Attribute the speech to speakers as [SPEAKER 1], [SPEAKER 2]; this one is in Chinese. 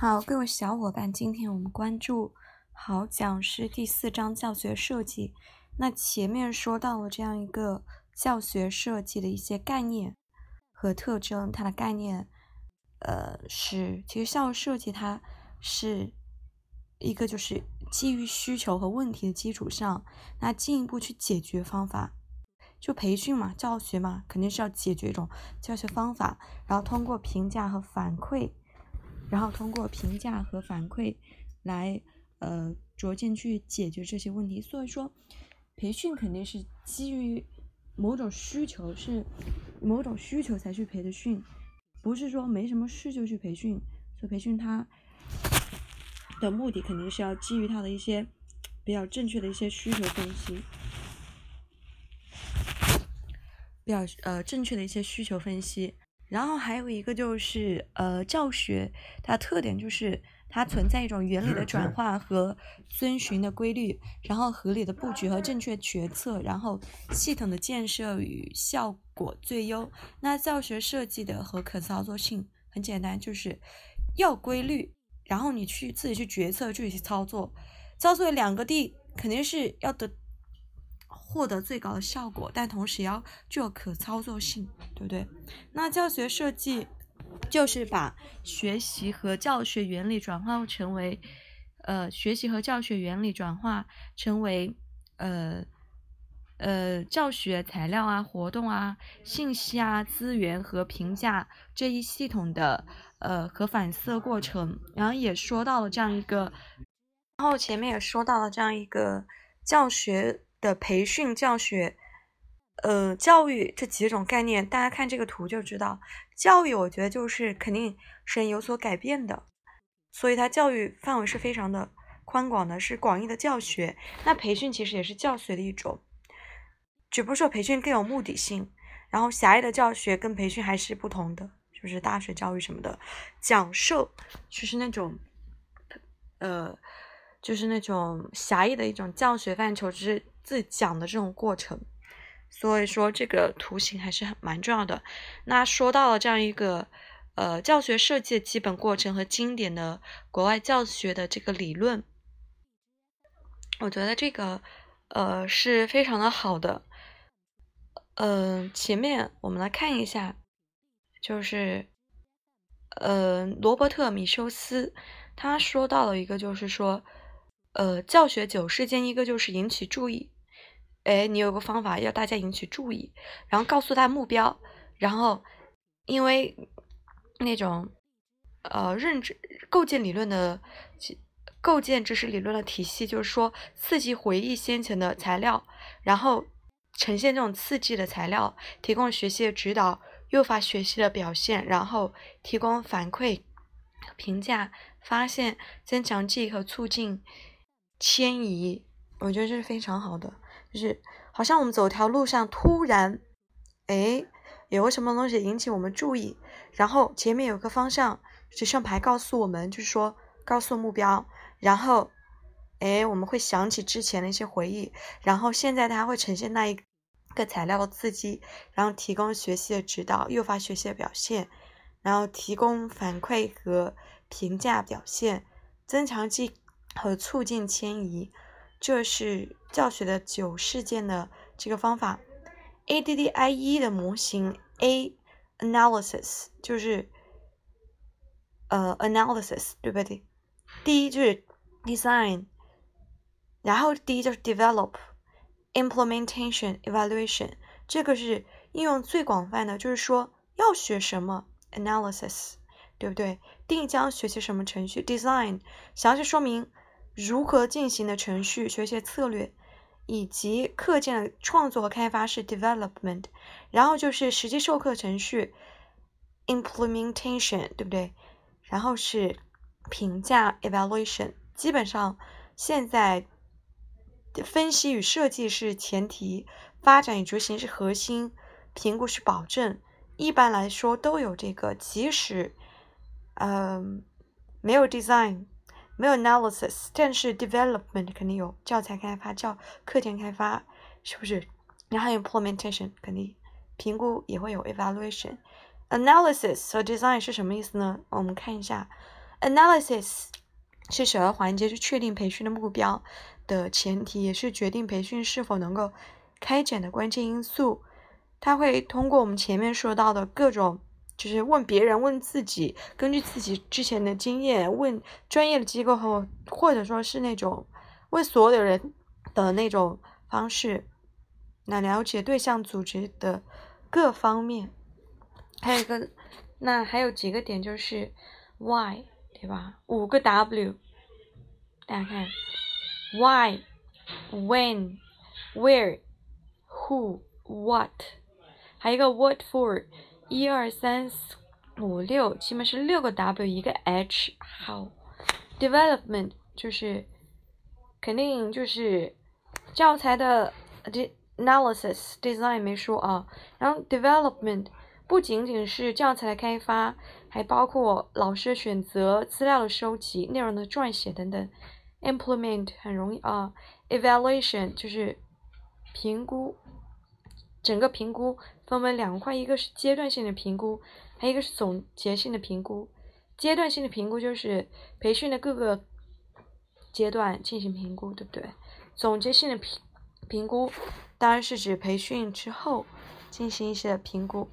[SPEAKER 1] 好，各位小伙伴，今天我们关注好讲师第四章教学设计。那前面说到了这样一个教学设计的一些概念和特征，它的概念，呃，是其实教育设计它是一个就是基于需求和问题的基础上，那进一步去解决方法。就培训嘛，教学嘛，肯定是要解决一种教学方法，然后通过评价和反馈。然后通过评价和反馈来，呃，逐渐去解决这些问题。所以说，培训肯定是基于某种需求，是某种需求才去培的训，不是说没什么事就去培训。所以培训它的目的肯定是要基于它的一些比较正确的一些需求分析，比较呃正确的一些需求分析。然后还有一个就是，呃，教学它特点就是它存在一种原理的转化和遵循的规律，然后合理的布局和正确决策，然后系统的建设与效果最优。那教学设计的和可操作性很简单，就是要规律，然后你去自己去决策，自己去操作，操作两个 D 肯定是要得。获得最高的效果，但同时也要具有可操作性，对不对？那教学设计就是把学习和教学原理转化成为，呃，学习和教学原理转化成为，呃，呃，教学材料啊、活动啊、信息啊、资源和评价这一系统的，呃，和反思过程。然后也说到了这样一个，然后前面也说到了这样一个教学。的培训教学，呃，教育这几种概念，大家看这个图就知道。教育，我觉得就是肯定是有所改变的，所以它教育范围是非常的宽广的，是广义的教学。那培训其实也是教学的一种，只不过说培训更有目的性，然后狭义的教学跟培训还是不同的，就是大学教育什么的讲授，就是那种，呃，就是那种狭义的一种教学范畴，只是。自己讲的这种过程，所以说这个图形还是很蛮重要的。那说到了这样一个呃教学设计的基本过程和经典的国外教学的这个理论，我觉得这个呃是非常的好的。嗯，前面我们来看一下，就是呃罗伯特米修斯他说到了一个，就是说呃教学九事件，一个就是引起注意。哎，你有个方法要大家引起注意，然后告诉他目标，然后因为那种呃认知构建理论的构建知识理论的体系，就是说刺激回忆先前的材料，然后呈现这种刺激的材料，提供学习的指导，诱发学习的表现，然后提供反馈、评价、发现、增强记忆和促进迁移，我觉得这是非常好的。就是好像我们走条路上，突然，哎，有个什么东西引起我们注意，然后前面有个方向指向牌告诉我们，就是说告诉目标，然后，哎，我们会想起之前的一些回忆，然后现在它会呈现那一个材料的刺激，然后提供学习的指导，诱发学习的表现，然后提供反馈和评价表现，增强记和促进迁移。这是教学的九事件的这个方法，ADDIE 的模型 A analysis 就是呃 analysis 对不对？第一就是 design，然后第一就是 develop，implementation，evaluation，这个是应用最广泛的，就是说要学什么 analysis，对不对？定将学习什么程序 design，详细说明。如何进行的程序学习策略，以及课件的创作和开发是 development，然后就是实际授课程序 implementation，对不对？然后是评价 evaluation，基本上现在分析与设计是前提，发展与执行是核心，评估是保证。一般来说都有这个，即使嗯没有 design。没有 analysis，但是 development 肯定有教材开发、教课件开发，是不是？然后 implementation，肯定评估也会有 evaluation。analysis 和 design 是什么意思呢？我们看一下 Analysis 是首要环节，是确定培训的目标的前提，也是决定培训是否能够开展的关键因素。它会通过我们前面说到的各种，就是问别人、问自己，根据自己之前的经验，问专业的机构后，或者说是那种问所有人的那种方式，来了解对象组织的各方面。还有一个，那还有几个点就是 why，对吧？五个 W，大家看，why、when、where、who、what。还有一个 what for，一二三四五六，起码是六个 W 一个 H。好，development 就是肯定就是教材的 analysis design 没说啊。然后 development 不仅仅是教材的开发，还包括老师选择、资料的收集、内容的撰写等等。implement 很容易啊，evaluation 就是评估。整个评估分为两块，一个是阶段性的评估，还有一个是总结性的评估。阶段性的评估就是培训的各个阶段进行评估，对不对？总结性的评评估当然是指培训之后进行一些评估。